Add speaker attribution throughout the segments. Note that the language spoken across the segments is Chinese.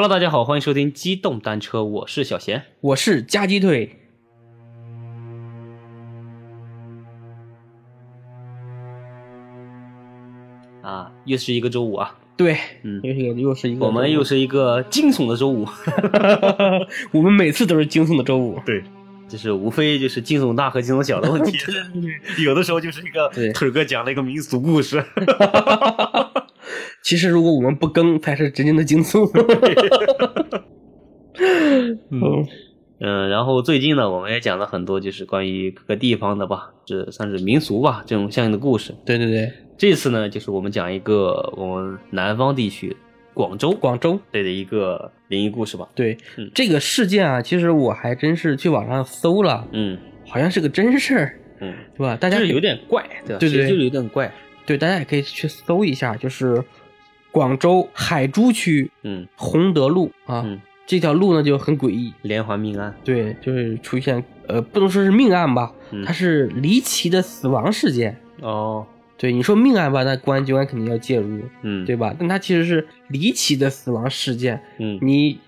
Speaker 1: Hello，大家好，欢迎收听机动单车，我是小贤。
Speaker 2: 我是夹鸡腿。
Speaker 1: 啊，又是一个周五啊，
Speaker 2: 对，
Speaker 1: 嗯
Speaker 2: 又是一个又是一个，
Speaker 1: 我们又是一个惊悚的周五。
Speaker 2: 我们每次都是惊悚的周五。
Speaker 1: 对，就是无非就是惊悚大和惊悚小的问题，有的时候就是一个
Speaker 2: 对
Speaker 1: 腿哥讲了一个民俗故事。
Speaker 2: 其实如果我们不更，才是真正的惊悚。嗯，
Speaker 1: 嗯，然后最近呢，我们也讲了很多，就是关于各个地方的吧，这算是民俗吧，这种相应的故事。
Speaker 2: 对对对，
Speaker 1: 这次呢，就是我们讲一个我们南方地区广州
Speaker 2: 广州，
Speaker 1: 对的一个灵异故事吧。
Speaker 2: 对、
Speaker 1: 嗯
Speaker 2: 这个事件啊，其实我还真是去网上搜了，
Speaker 1: 嗯
Speaker 2: 好像是个真事儿，
Speaker 1: 嗯，
Speaker 2: 对吧？大家
Speaker 1: 有点怪，对吧？
Speaker 2: 对
Speaker 1: 就是有点怪。
Speaker 2: 对，大家也可以去搜一下，就是广州海珠区
Speaker 1: 嗯。
Speaker 2: 洪德路啊，
Speaker 1: 嗯，
Speaker 2: 这条路呢就很诡异，
Speaker 1: 连环命案。
Speaker 2: 对，就是出现呃，不能说是命案吧，
Speaker 1: 嗯。
Speaker 2: 它是离奇的死亡事件。
Speaker 1: 哦，
Speaker 2: 对，你说命案吧，那公安机关肯定要介入，
Speaker 1: 嗯，
Speaker 2: 对吧？但它其实是离奇的死亡事件，
Speaker 1: 嗯。
Speaker 2: 你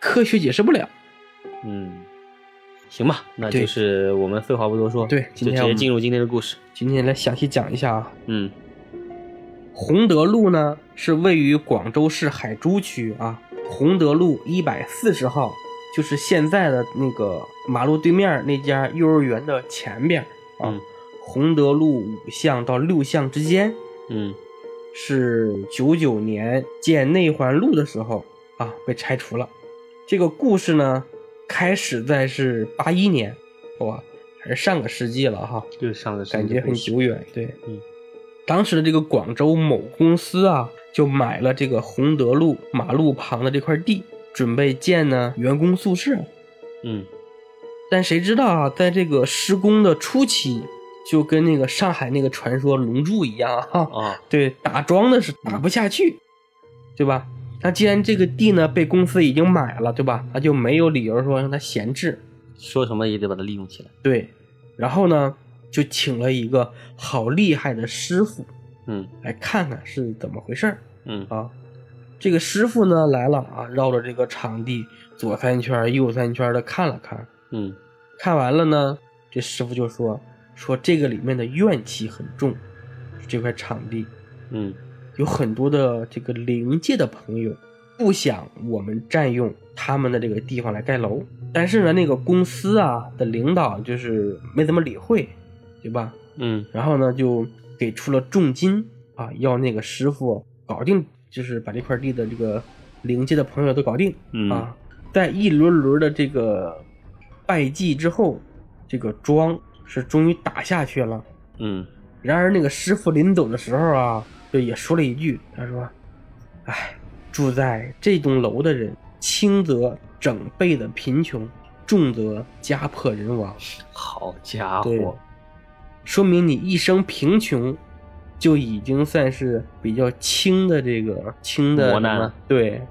Speaker 2: 科学解释不了。
Speaker 1: 嗯，行吧，那就是我们废话不多说，
Speaker 2: 对
Speaker 1: 就直
Speaker 2: 今天
Speaker 1: 进入今天的故事。
Speaker 2: 今天来详细讲一下啊，
Speaker 1: 嗯
Speaker 2: 洪德路呢是位于广州市海珠区啊，洪德路一百四十号，就是现在的那个马路对面那家幼儿园的前边啊。
Speaker 1: 嗯
Speaker 2: 洪德路五巷到六巷之间，
Speaker 1: 嗯
Speaker 2: 是九九年建内环路的时候啊被拆除了。这个故事呢，开始在是八一年，哇，还是上个世纪了哈，
Speaker 1: 就是上个世纪
Speaker 2: 感觉很久远。对，
Speaker 1: 嗯，
Speaker 2: 当时的这个广州某公司啊，就买了这个洪德路马路旁的这块地，准备建呢员工宿舍。
Speaker 1: 嗯
Speaker 2: 但谁知道啊，在这个施工的初期，就跟那个上海那个传说龙柱一样啊，
Speaker 1: 啊
Speaker 2: 对，打桩的是打不下去，对吧？那既然这个地呢被公司已经买了，对吧？那就没有理由说让它闲置，
Speaker 1: 说什么也得把它利用起来。
Speaker 2: 对。然后呢，就请了一个好厉害的师傅
Speaker 1: 嗯。
Speaker 2: 来看看是怎么回事儿。
Speaker 1: 嗯。
Speaker 2: 啊。这个师傅呢来了啊，绕着这个场地左三圈右三圈的看了看，
Speaker 1: 嗯。
Speaker 2: 看完了呢，这师傅就说说这个里面的怨气很重，这块场地
Speaker 1: 嗯。
Speaker 2: 有很多的这个灵界的朋友不想我们占用他们的这个地方来盖楼，但是呢，那个公司啊的领导就是没怎么理会，对吧？
Speaker 1: 嗯
Speaker 2: 然后呢，就给出了重金啊，要那个师傅搞定，就是把这块地的这个灵界的朋友都搞定。
Speaker 1: 嗯
Speaker 2: 啊，在一轮轮的这个拜祭之后，这个庄是终于打下去了。
Speaker 1: 嗯
Speaker 2: 然而那个师傅临走的时候啊，就也说了一句，他说：“哎，住在这栋楼的人，轻则整辈的贫穷，重则家破人亡。
Speaker 1: 好家
Speaker 2: 对
Speaker 1: 伙，
Speaker 2: 说明你一生贫穷，就已经算是比较轻的这个轻的
Speaker 1: 磨难了
Speaker 2: 对。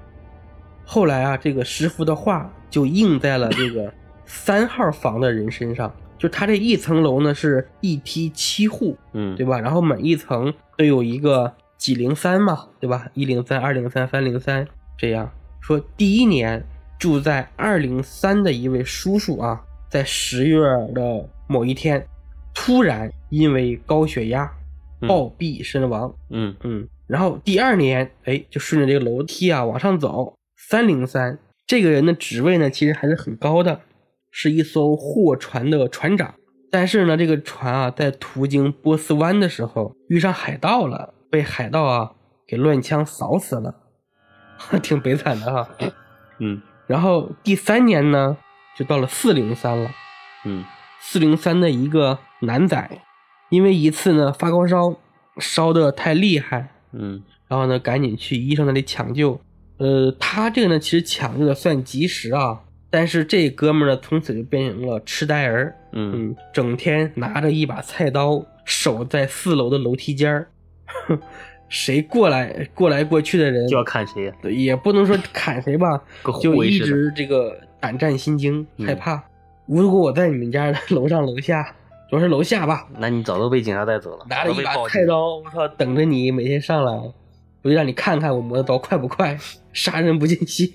Speaker 2: 后来啊，这个师傅的话就应在了这个 三号房的人身上。就他这一层楼呢是一梯七户，
Speaker 1: 嗯
Speaker 2: 对吧？然后每一层都有一个几零三嘛，对吧？一零三、二零三、三零三这样说。第一年住在二零三的一位叔叔啊，在十月的某一天，突然因为高血压
Speaker 1: 嗯
Speaker 2: 暴毙身亡。
Speaker 1: 嗯
Speaker 2: 嗯，然后第二年，哎，就顺着这个楼梯啊往上走，三零三这个人的职位呢，其实还是很高的，是一艘货船的船长。但是呢，这个船啊，在途经波斯湾的时候遇上海盗了，被海盗啊给乱枪扫死了，挺悲惨的哈。
Speaker 1: 嗯
Speaker 2: 然后第三年呢，就到了四零三了。
Speaker 1: 嗯
Speaker 2: 四零三的一个男仔，因为一次呢发高烧，烧的太厉害，
Speaker 1: 嗯
Speaker 2: 然后呢赶紧去医生那里抢救。呃，他这个呢其实抢救的算及时啊，但是这哥们儿呢从此就变成了痴呆儿，
Speaker 1: 嗯
Speaker 2: 嗯，整天拿着一把菜刀守在四楼的楼梯间儿，哼 谁过来过来过去的人
Speaker 1: 就要砍谁
Speaker 2: 也不能说砍谁吧，就一直这个胆战心惊，
Speaker 1: 嗯
Speaker 2: 害怕。如果我在你们家的 楼上楼下，主要是楼下吧，
Speaker 1: 那你早都被警察带走了，
Speaker 2: 拿着一把菜刀，我操，等着你每天上来。我就让你看看我磨的刀快不快，杀人不见血。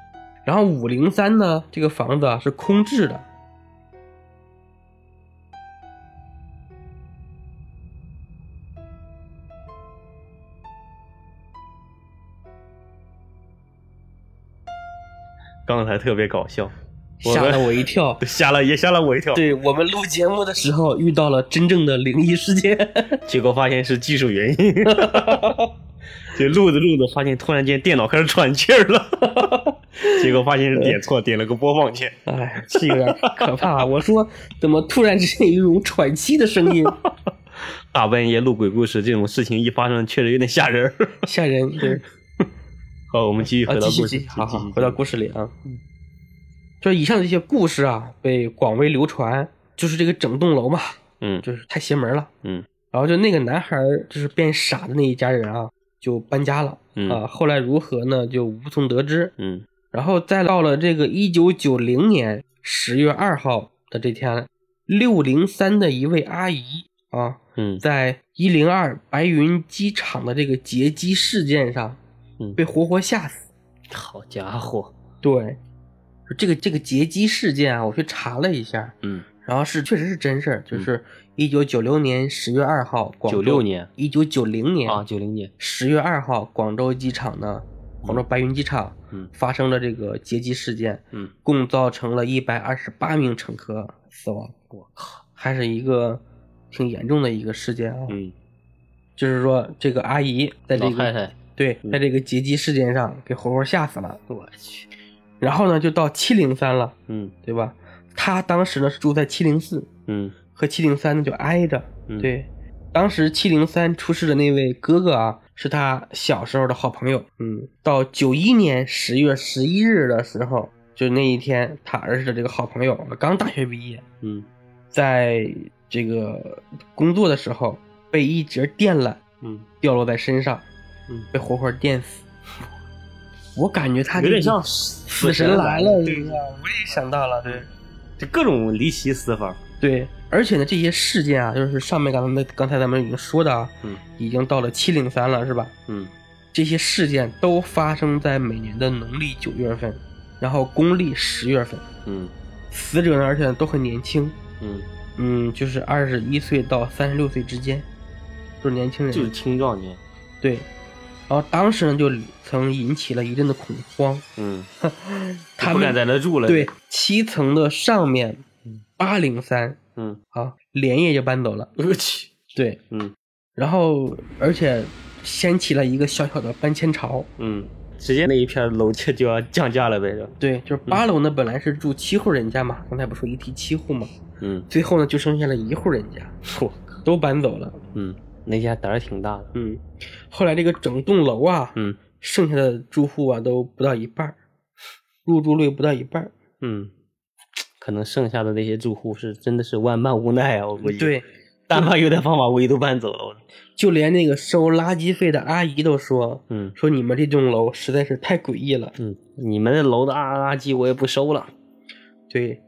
Speaker 2: 然后五零三呢，这个房子啊是空置的。
Speaker 1: 刚才特别搞笑，
Speaker 2: 吓了我一跳，
Speaker 1: 吓了也吓了我一跳。
Speaker 2: 对我们录节目的时候遇到了真正的灵异事件，
Speaker 1: 结果发现是技术原因。就录着录着，发现突然间电脑开始喘气儿了，结果发现是点错，点了个播放键。
Speaker 2: 哎，这有点可怕。我说怎么突然之间有一种喘气的声音？
Speaker 1: 大半夜录鬼故事这种事情一发生，确实有点吓人。
Speaker 2: 吓人，对。
Speaker 1: 好，我们继续回到故事。
Speaker 2: 好好，回到故事里啊。就以上这些故事啊，被广为流传，就是这个整栋楼嘛，
Speaker 1: 嗯，
Speaker 2: 就是太邪门了，
Speaker 1: 嗯。
Speaker 2: 然后就那个男孩就是变傻的那一家人啊。就搬家了啊！后来如何呢？就无从得知。
Speaker 1: 嗯，
Speaker 2: 然后再到了这个一九九零年十月二号的这天，六零三的一位阿姨啊，
Speaker 1: 嗯，
Speaker 2: 在一零二白云机场的这个劫机事件上，
Speaker 1: 嗯，
Speaker 2: 被活活吓死。
Speaker 1: 好家伙！
Speaker 2: 对，这个这个劫机事件啊，我去查了一下，
Speaker 1: 嗯。
Speaker 2: 然后是确实是真事儿，就是一九九六年十月二号，
Speaker 1: 九六年，
Speaker 2: 一九九零年
Speaker 1: 啊，九零年。
Speaker 2: 十月二号，广州机场呢，广州白云机场，
Speaker 1: 嗯，
Speaker 2: 发生了这个劫机事件，
Speaker 1: 嗯，
Speaker 2: 共造成了一百二十八名乘客死亡。
Speaker 1: 我靠，
Speaker 2: 还是一个挺严重的一个事件啊。
Speaker 1: 嗯，
Speaker 2: 就是说这个阿姨在这个对，在这个劫机事件上给活活吓死了。
Speaker 1: 我去，
Speaker 2: 然后呢，就到七零三了，
Speaker 1: 嗯，
Speaker 2: 对吧？他当时呢是住在七零四，
Speaker 1: 嗯，
Speaker 2: 和七零三呢就挨着，
Speaker 1: 嗯，
Speaker 2: 对。当时七零三出事的那位哥哥啊，是他小时候的好朋友，嗯。到九一年十月十一日的时候，就那一天，他儿子的这个好朋友刚大学毕业，
Speaker 1: 嗯，
Speaker 2: 在这个工作的时候被一节电缆，
Speaker 1: 嗯，
Speaker 2: 掉落在身上，
Speaker 1: 嗯，
Speaker 2: 被活活电死。我感觉他
Speaker 1: 有点像
Speaker 2: 死神来了，对呀，我也想到了，对。
Speaker 1: 就各种离奇死法，
Speaker 2: 对，而且呢，这些事件啊，就是上面刚才刚才咱们已经说的啊，
Speaker 1: 嗯，
Speaker 2: 已经到了七零三了，是吧？
Speaker 1: 嗯，
Speaker 2: 这些事件都发生在每年的农历九月份，然后公历十月份，
Speaker 1: 嗯，
Speaker 2: 死者呢，而且都很年轻，
Speaker 1: 嗯
Speaker 2: 嗯，就是二十一岁到三十六岁之间，都是年轻人，
Speaker 1: 就是青壮年，
Speaker 2: 对。然后当时呢，就曾引起了一阵的恐慌。
Speaker 1: 嗯，
Speaker 2: 他
Speaker 1: 不敢在那住了。
Speaker 2: 对，七层的上面，八零三，
Speaker 1: 嗯，
Speaker 2: 啊，连夜就搬走了。
Speaker 1: 我去，
Speaker 2: 对，
Speaker 1: 嗯，
Speaker 2: 然后而且掀起了一个小小的搬迁潮。
Speaker 1: 嗯，直接那一片楼就就要降价了呗，是
Speaker 2: 对，就是八楼呢，本来是住七户人家嘛，刚才不说一梯七户嘛，
Speaker 1: 嗯，
Speaker 2: 最后呢就剩下了一户人家，
Speaker 1: 嚯，
Speaker 2: 都搬走了。
Speaker 1: 嗯。那家胆儿挺大的，
Speaker 2: 嗯，后来这个整栋楼啊，
Speaker 1: 嗯，
Speaker 2: 剩下的住户啊都不到一半入住率不到一半
Speaker 1: 嗯，可能剩下的那些住户是真的是万般无奈啊，我估计，
Speaker 2: 对，
Speaker 1: 但凡有点方法，我也都搬走了，
Speaker 2: 就连那个收垃圾费的阿姨都说，
Speaker 1: 嗯，
Speaker 2: 说你们这栋楼实在是太诡异了，
Speaker 1: 嗯，你们的楼的垃圾我也不收了，
Speaker 2: 对。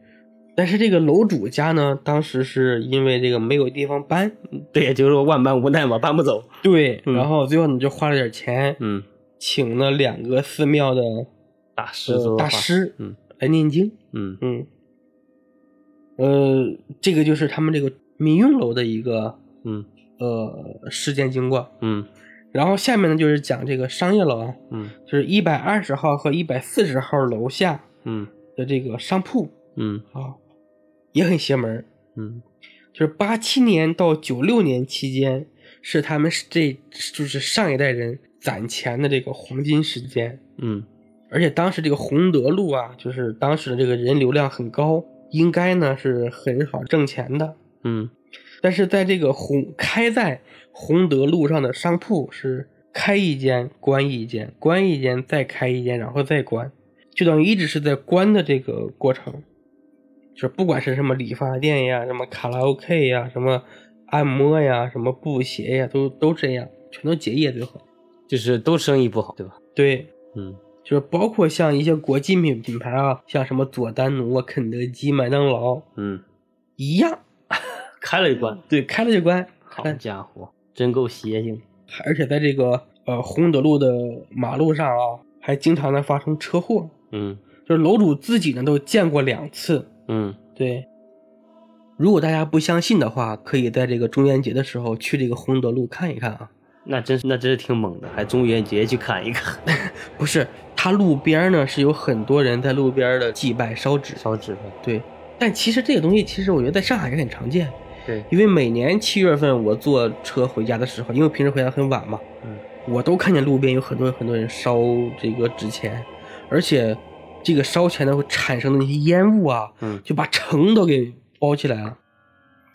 Speaker 2: 但是这个楼主家呢，当时是因为这个没有地方搬，
Speaker 1: 对，就是说万般无奈嘛，搬不走。
Speaker 2: 对，然后最后呢就花了点钱，
Speaker 1: 嗯，
Speaker 2: 请了两个寺庙的
Speaker 1: 大师
Speaker 2: 大师，
Speaker 1: 嗯，
Speaker 2: 来念经，
Speaker 1: 嗯。
Speaker 2: 嗯，呃，这个就是他们这个民用楼的一个，
Speaker 1: 嗯。
Speaker 2: 呃事件经过，
Speaker 1: 嗯，
Speaker 2: 然后下面呢就是讲这个商业楼啊，
Speaker 1: 嗯，
Speaker 2: 就是一百二十号和一百四十号楼下，
Speaker 1: 嗯。
Speaker 2: 的这个商铺，
Speaker 1: 嗯。
Speaker 2: 啊。也很邪门
Speaker 1: 嗯，
Speaker 2: 就是八七年到九六年期间，是他们这就是上一代人攒钱的这个黄金时间，
Speaker 1: 嗯，
Speaker 2: 而且当时这个洪德路啊，就是当时的这个人流量很高，应该呢是很好挣钱的，
Speaker 1: 嗯，
Speaker 2: 但是在这个洪开在洪德路上的商铺是开一间关一间，关一间再开一间，然后再关，就等于一直是在关的这个过程。就不管是什么理发店呀，什么卡拉 OK 呀，什么按摩呀，什么布鞋呀，都都这样，全都结业最后，
Speaker 1: 就是都生意不好，对吧？
Speaker 2: 对，
Speaker 1: 嗯，
Speaker 2: 就是包括像一些国际品品牌啊，像什么佐丹奴啊、肯德基、麦当劳，
Speaker 1: 嗯，
Speaker 2: 一样，
Speaker 1: 开了一关，
Speaker 2: 对，开了就关。
Speaker 1: 好家伙，真够邪性。
Speaker 2: 而且在这个呃洪德路的马路上啊，还经常的发生车祸，
Speaker 1: 嗯
Speaker 2: 就是楼主自己呢都见过两次。
Speaker 1: 嗯
Speaker 2: 对，如果大家不相信的话，可以在这个中元节的时候去这个洪德路看一看啊。
Speaker 1: 那真是那真是挺猛的，还中元节去看一看，
Speaker 2: 不是，它路边呢是有很多人在路边的祭拜烧纸。
Speaker 1: 烧纸的。
Speaker 2: 对，但其实这个东西，其实我觉得在上海也很常见，
Speaker 1: 对，
Speaker 2: 因为每年七月份我坐车回家的时候，因为平时回家很晚嘛，
Speaker 1: 嗯
Speaker 2: 我都看见路边有很多很多人烧这个纸钱，而且这个烧钱的会产生的那些烟雾啊，
Speaker 1: 嗯
Speaker 2: 就把城都给包起来了。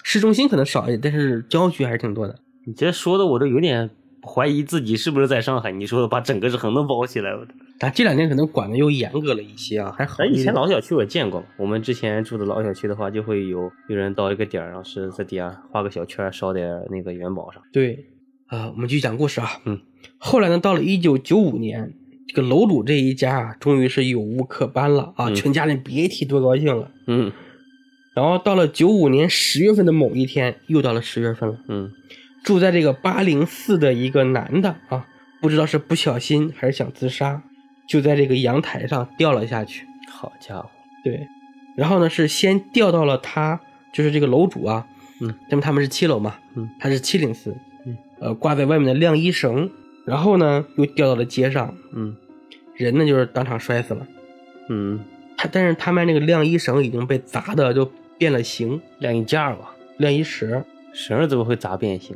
Speaker 2: 市中心可能少一点，但是郊区还是挺多的。
Speaker 1: 你这说的我都有点怀疑自己是不是在上海。你说的把整个城都包起来了。
Speaker 2: 但这两年可能管的又严格了一些啊，还好
Speaker 1: 哎，以。前老小区我见过，我们之前住的老小区的话，就会有有人到一个点儿，然后是在底下画个小圈，烧点那个元宝上。
Speaker 2: 对，啊、我们继续讲故事啊。
Speaker 1: 嗯，
Speaker 2: 后来呢，到了一九九五年，这个楼主这一家啊，终于是有屋可搬了啊，
Speaker 1: 嗯
Speaker 2: 全家人别提多高兴了。
Speaker 1: 嗯
Speaker 2: 然后到了九五年十月份的某一天，又到了十月份了，
Speaker 1: 嗯
Speaker 2: 住在这个八零四的一个男的啊，不知道是不小心还是想自杀，就在这个阳台上掉了下去。
Speaker 1: 好家伙，
Speaker 2: 对，然后呢是先掉到了他，就是这个楼主啊，
Speaker 1: 嗯，
Speaker 2: 那么他们是七楼嘛，
Speaker 1: 嗯，
Speaker 2: 他是七零四，
Speaker 1: 嗯，
Speaker 2: 呃，挂在外面的晾衣绳，然后呢又掉到了街上，
Speaker 1: 嗯
Speaker 2: 人呢就是当场摔死了。
Speaker 1: 嗯，
Speaker 2: 他但是他们那个晾衣绳已经被砸的就变了形，
Speaker 1: 晾衣架吧，
Speaker 2: 晾衣绳
Speaker 1: 绳怎么会砸变形？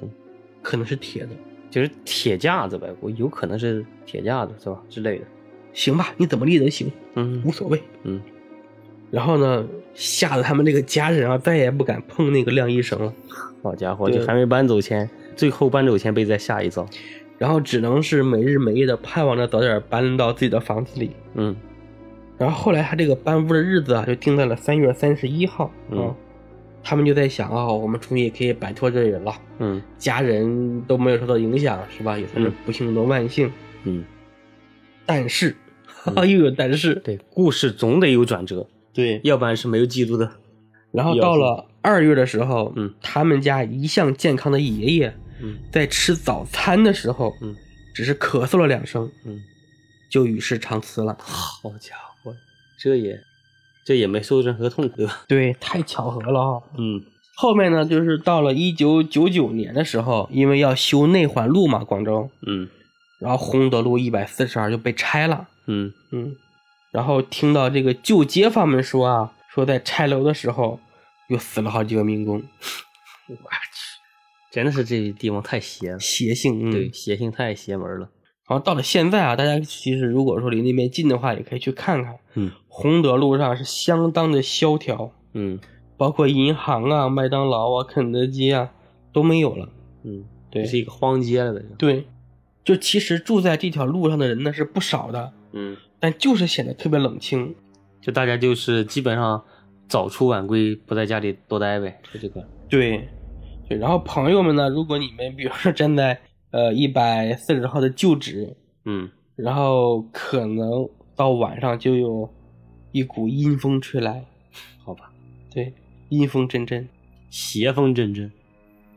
Speaker 2: 可能是铁的，
Speaker 1: 就是铁架子呗，我有可能是铁架子是吧之类的。
Speaker 2: 行吧，你怎么立都行，
Speaker 1: 嗯
Speaker 2: 无所谓。
Speaker 1: 嗯，
Speaker 2: 然后呢，吓得他们这个家人啊，再也不敢碰那个晾衣绳了，
Speaker 1: 好家伙，就还没搬走前，最后搬走前被再吓一遭。
Speaker 2: 然后只能是每日每夜的盼望着早点搬到自己的房子里。
Speaker 1: 嗯
Speaker 2: 然后后来他这个搬屋的日子啊，就定在了三月三十一号。
Speaker 1: 嗯
Speaker 2: 啊他们就在想啊、我们终于也可以摆脱这人了，
Speaker 1: 嗯
Speaker 2: 家人都没有受到影响，是吧？也算是
Speaker 1: 嗯
Speaker 2: 不幸中的万幸。
Speaker 1: 嗯，
Speaker 2: 但是，又有但是。
Speaker 1: 对，故事总得有转折，
Speaker 2: 对。
Speaker 1: 要不然是没有记录的。
Speaker 2: 然后到了二月的时候，
Speaker 1: 嗯
Speaker 2: 他们家一向健康的爷爷，
Speaker 1: 嗯
Speaker 2: 在吃早餐的时候，
Speaker 1: 嗯。
Speaker 2: 只是咳嗽了两声，
Speaker 1: 嗯，
Speaker 2: 就与世长辞了。
Speaker 1: 好家伙，这也这也没受任何痛苦，对吧？
Speaker 2: 对，太巧合了啊、
Speaker 1: 嗯。
Speaker 2: 后面呢，就是到了一九九九年的时候，因为要修内环路嘛，广州，
Speaker 1: 嗯。
Speaker 2: 然后洪德路一百四十二就被拆了。
Speaker 1: 嗯。
Speaker 2: 嗯，然后听到这个旧街坊们说啊，说在拆楼的时候又死了好几个民工，
Speaker 1: 我去，真的是这地方太邪了，
Speaker 2: 邪性。嗯，
Speaker 1: 对，。邪性太邪门了。
Speaker 2: 然后到了现在啊，大家其实如果说离那边近的话，也可以去看看。
Speaker 1: 嗯
Speaker 2: 洪德路上是相当的萧条，
Speaker 1: 嗯
Speaker 2: 包括银行啊、麦当劳啊、肯德基啊都没有了。
Speaker 1: 嗯，
Speaker 2: 对
Speaker 1: 是一个荒街了，的。
Speaker 2: 对，就其实住在这条路上的人呢是不少的，
Speaker 1: 嗯，
Speaker 2: 但就是显得特别冷清。
Speaker 1: 就大家就是基本上早出晚归，不在家里多待呗，就这个。
Speaker 2: 对，对。然后朋友们呢，如果你们比如说站在呃一百四十号的旧址，
Speaker 1: 嗯
Speaker 2: 然后可能到晚上就有一股阴风吹来，
Speaker 1: 好吧，
Speaker 2: 对，阴风阵阵。
Speaker 1: 邪风阵阵。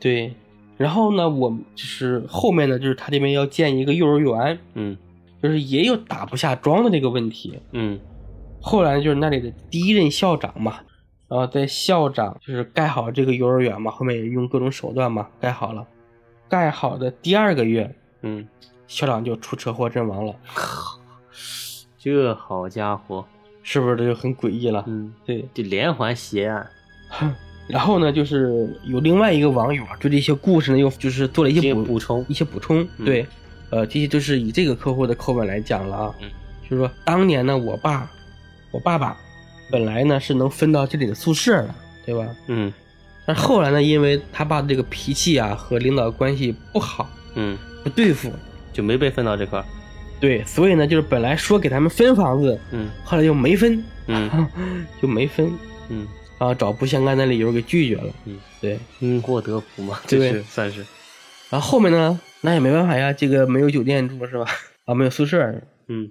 Speaker 2: 对，然后呢，我就是后面呢，就是他这边要建一个幼儿园，
Speaker 1: 嗯
Speaker 2: 就是也有打不下桩的这个问题。
Speaker 1: 嗯
Speaker 2: 后来就是那里的第一任校长嘛，然后在校长就是盖好这个幼儿园嘛，后面也用各种手段嘛盖好了。盖好的第二个月，
Speaker 1: 嗯，
Speaker 2: 校长就出车祸阵亡了，
Speaker 1: 这好家伙，
Speaker 2: 是不是这就很诡异了？
Speaker 1: 嗯，
Speaker 2: 对。
Speaker 1: 这连环邪案，
Speaker 2: 然后呢，就是有另外一个网友啊，对这些故事呢，又就是做了一些补
Speaker 1: 补充
Speaker 2: 一些补充。
Speaker 1: 嗯
Speaker 2: 对，呃，这些都是以这个客户的口吻来讲了啊。
Speaker 1: 嗯，
Speaker 2: 就是说当年呢，我爸，我爸爸本来呢是能分到这里的宿舍的，对吧？
Speaker 1: 嗯。
Speaker 2: 但是后来呢，因为他爸的这个脾气啊和领导关系不好，
Speaker 1: 嗯，
Speaker 2: 不对付，
Speaker 1: 就没被分到这块儿。
Speaker 2: 对，所以呢，就是本来说给他们分房子，
Speaker 1: 嗯。
Speaker 2: 后来就没分，
Speaker 1: 嗯。
Speaker 2: 就没分，
Speaker 1: 嗯。
Speaker 2: 然后找不相干的理由给拒绝了。
Speaker 1: 嗯，
Speaker 2: 对，
Speaker 1: 因祸得福嘛，
Speaker 2: 对。
Speaker 1: 这是算是。
Speaker 2: 然后后面呢，那也没办法呀，这个没有酒店住是吧？啊，没有宿舍，
Speaker 1: 嗯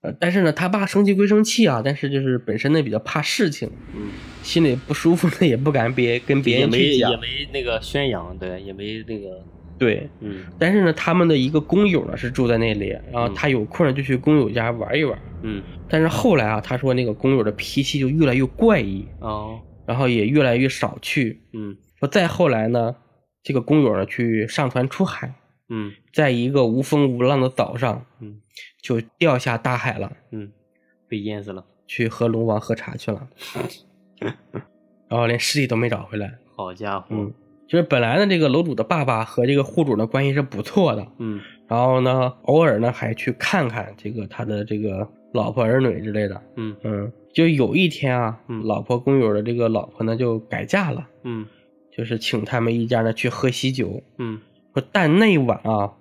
Speaker 2: 呃，但是呢，他爸生气归生气啊，但是就是本身呢比较怕事情，
Speaker 1: 嗯，
Speaker 2: 心里不舒服呢，也不敢别跟别人去讲
Speaker 1: 也。没那个宣扬，对，也没那个
Speaker 2: 对，
Speaker 1: 嗯
Speaker 2: 但是呢，他们的一个工友呢是住在那里，然后
Speaker 1: 嗯
Speaker 2: 他有空呢就去工友家玩一玩。
Speaker 1: 嗯
Speaker 2: 但是后来啊，他说那个工友的脾气就越来越怪异，
Speaker 1: 哦
Speaker 2: 然后也越来越少去。
Speaker 1: 嗯
Speaker 2: 说再后来呢，这个工友呢去上船出海，
Speaker 1: 嗯
Speaker 2: 在一个无风无浪的岛上
Speaker 1: 嗯
Speaker 2: 就掉下大海了，
Speaker 1: 嗯，被淹死了。
Speaker 2: 去和龙王喝茶去了，然后连尸体都没找回来。
Speaker 1: 好家伙，
Speaker 2: 嗯，就是本来呢，这个楼主的爸爸和这个户主的关系是不错的，
Speaker 1: 嗯
Speaker 2: 然后呢，偶尔呢还去看看这个他的这个老婆儿女之类的。
Speaker 1: 嗯
Speaker 2: 嗯，就有一天啊，
Speaker 1: 嗯
Speaker 2: 老婆工友的这个老婆呢就改嫁了，
Speaker 1: 嗯
Speaker 2: 就是请他们一家呢去喝喜酒。
Speaker 1: 嗯
Speaker 2: 说但那晚啊，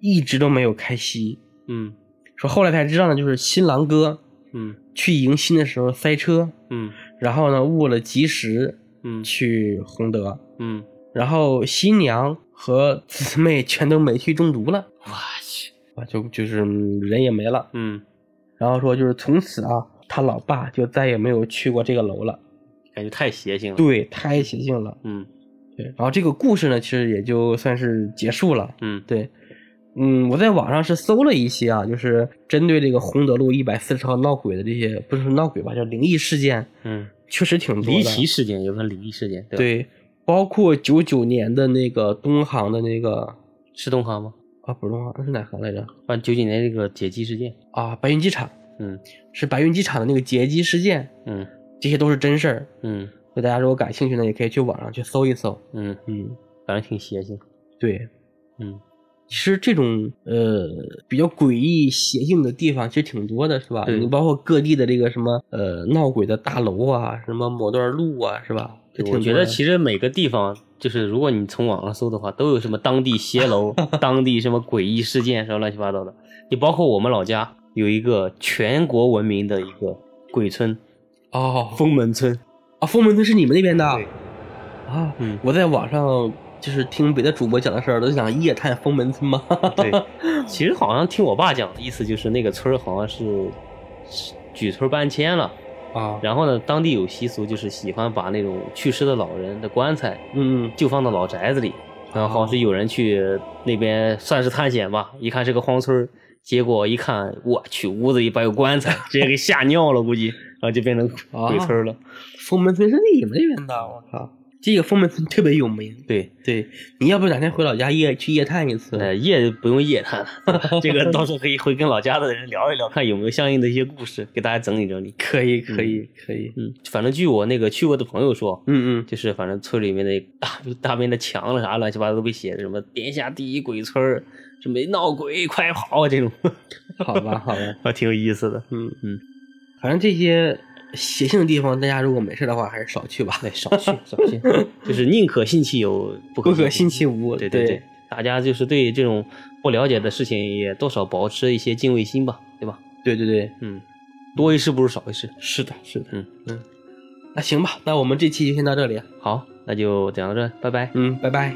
Speaker 2: 一直都没有开席。
Speaker 1: 嗯
Speaker 2: 说后来才知道呢，就是新郎哥
Speaker 1: 嗯
Speaker 2: 去迎新的时候塞车，
Speaker 1: 嗯
Speaker 2: 然后呢误了吉时
Speaker 1: 嗯
Speaker 2: 去洪德，
Speaker 1: 嗯，
Speaker 2: 然后新娘和姊妹全都煤气中毒了，
Speaker 1: 我去，
Speaker 2: 啊，就就是嗯人也没了。
Speaker 1: 嗯，
Speaker 2: 然后说就是从此啊，他老爸就再也没有去过这个楼了。
Speaker 1: 感觉太邪性了。
Speaker 2: 对，太邪性了。
Speaker 1: 嗯
Speaker 2: 对，然后这个故事呢，其实也就算是结束了。
Speaker 1: 嗯
Speaker 2: 对，嗯，我在网上是搜了一些啊，就是针对这个洪德路一百四十号闹鬼的这些，不是闹鬼吧，叫灵异事件，
Speaker 1: 嗯，
Speaker 2: 确实挺多的。
Speaker 1: 离奇事件有份离异事件，对？，
Speaker 2: 对，包括九九年的那个东航的那个
Speaker 1: 是东航吗？
Speaker 2: 啊，不是东航，那是哪航来着？
Speaker 1: 啊，九几年这个劫机事件。
Speaker 2: 啊，白云机场
Speaker 1: 嗯
Speaker 2: 是白云机场的那个劫机事件，
Speaker 1: 嗯
Speaker 2: 这些都是真事儿。
Speaker 1: 嗯
Speaker 2: 所以大家如果感兴趣呢，也可以去网上去搜一搜。
Speaker 1: 嗯，
Speaker 2: 嗯，
Speaker 1: 反正挺邪性。
Speaker 2: 对，
Speaker 1: 嗯
Speaker 2: 其实这种呃比较诡异邪性的地方其实挺多的，是吧？
Speaker 1: 对
Speaker 2: 你包括各地的这个什么呃闹鬼的大楼啊，什么某段路啊，是吧？
Speaker 1: 我觉得其
Speaker 2: 实
Speaker 1: 实每个地方，就是如果你从网上搜的话，都有什么当地邪楼、当地什么诡异事件，什么乱七八糟的。你包括我们老家有一个全国闻名的一个鬼村
Speaker 2: 哦——
Speaker 1: 封门村。
Speaker 2: 啊，封门村是你们那边的？
Speaker 1: 对。
Speaker 2: 啊？
Speaker 1: 嗯。
Speaker 2: 我在网上就是听别的主播讲的事儿，都想夜探封门村嘛。
Speaker 1: 对，其实好像听我爸讲的意思就是那个村儿好像是是举村搬迁了，
Speaker 2: 啊，
Speaker 1: 然后呢，当地有习俗就是喜欢把那种去世的老人的棺材
Speaker 2: 嗯，
Speaker 1: 就放到老宅子里，然后好像是有人去那边算是探险吧，一看是个荒村结果一看，我去，屋子里边有棺材，直接给吓尿了，估计，然后就变成鬼村了。
Speaker 2: 封门村是你们那边的，我靠，这个封门村特别有名。
Speaker 1: 对，
Speaker 2: 对，你要不哪天回老家夜去夜探一次？
Speaker 1: 呃，夜不用夜探了，这个到时候可以回跟老家的人聊一聊，看有没有相应的一些故事，给大家整理整理。
Speaker 2: 可以，可以，可以。
Speaker 1: 嗯，反正据我那个去过的朋友说，
Speaker 2: 嗯嗯，
Speaker 1: 就是反正村里面的大大面的墙了啥乱七八糟都被写的什么天下第一鬼村儿，什么闹鬼快跑啊这种，
Speaker 2: 好吧，好吧。
Speaker 1: 还挺有意思的。
Speaker 2: 嗯
Speaker 1: 嗯，
Speaker 2: 反正这些邪性的地方，大家如果没事的话，还是少去吧。
Speaker 1: 对，少去少去，就是宁可信其有，不可
Speaker 2: 不可信其无。对
Speaker 1: 对对，大家就是对这种不了解的事情也多少保持一些敬畏心吧，对吧？
Speaker 2: 对对对，
Speaker 1: 嗯，多一事不如少一事。
Speaker 2: 是的，是的。
Speaker 1: 嗯
Speaker 2: 嗯，那行吧，那我们这期就先到这里。
Speaker 1: 好，那就讲到这，拜拜。
Speaker 2: 嗯，拜拜。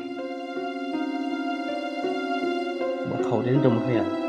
Speaker 2: 我靠，真睁不开眼。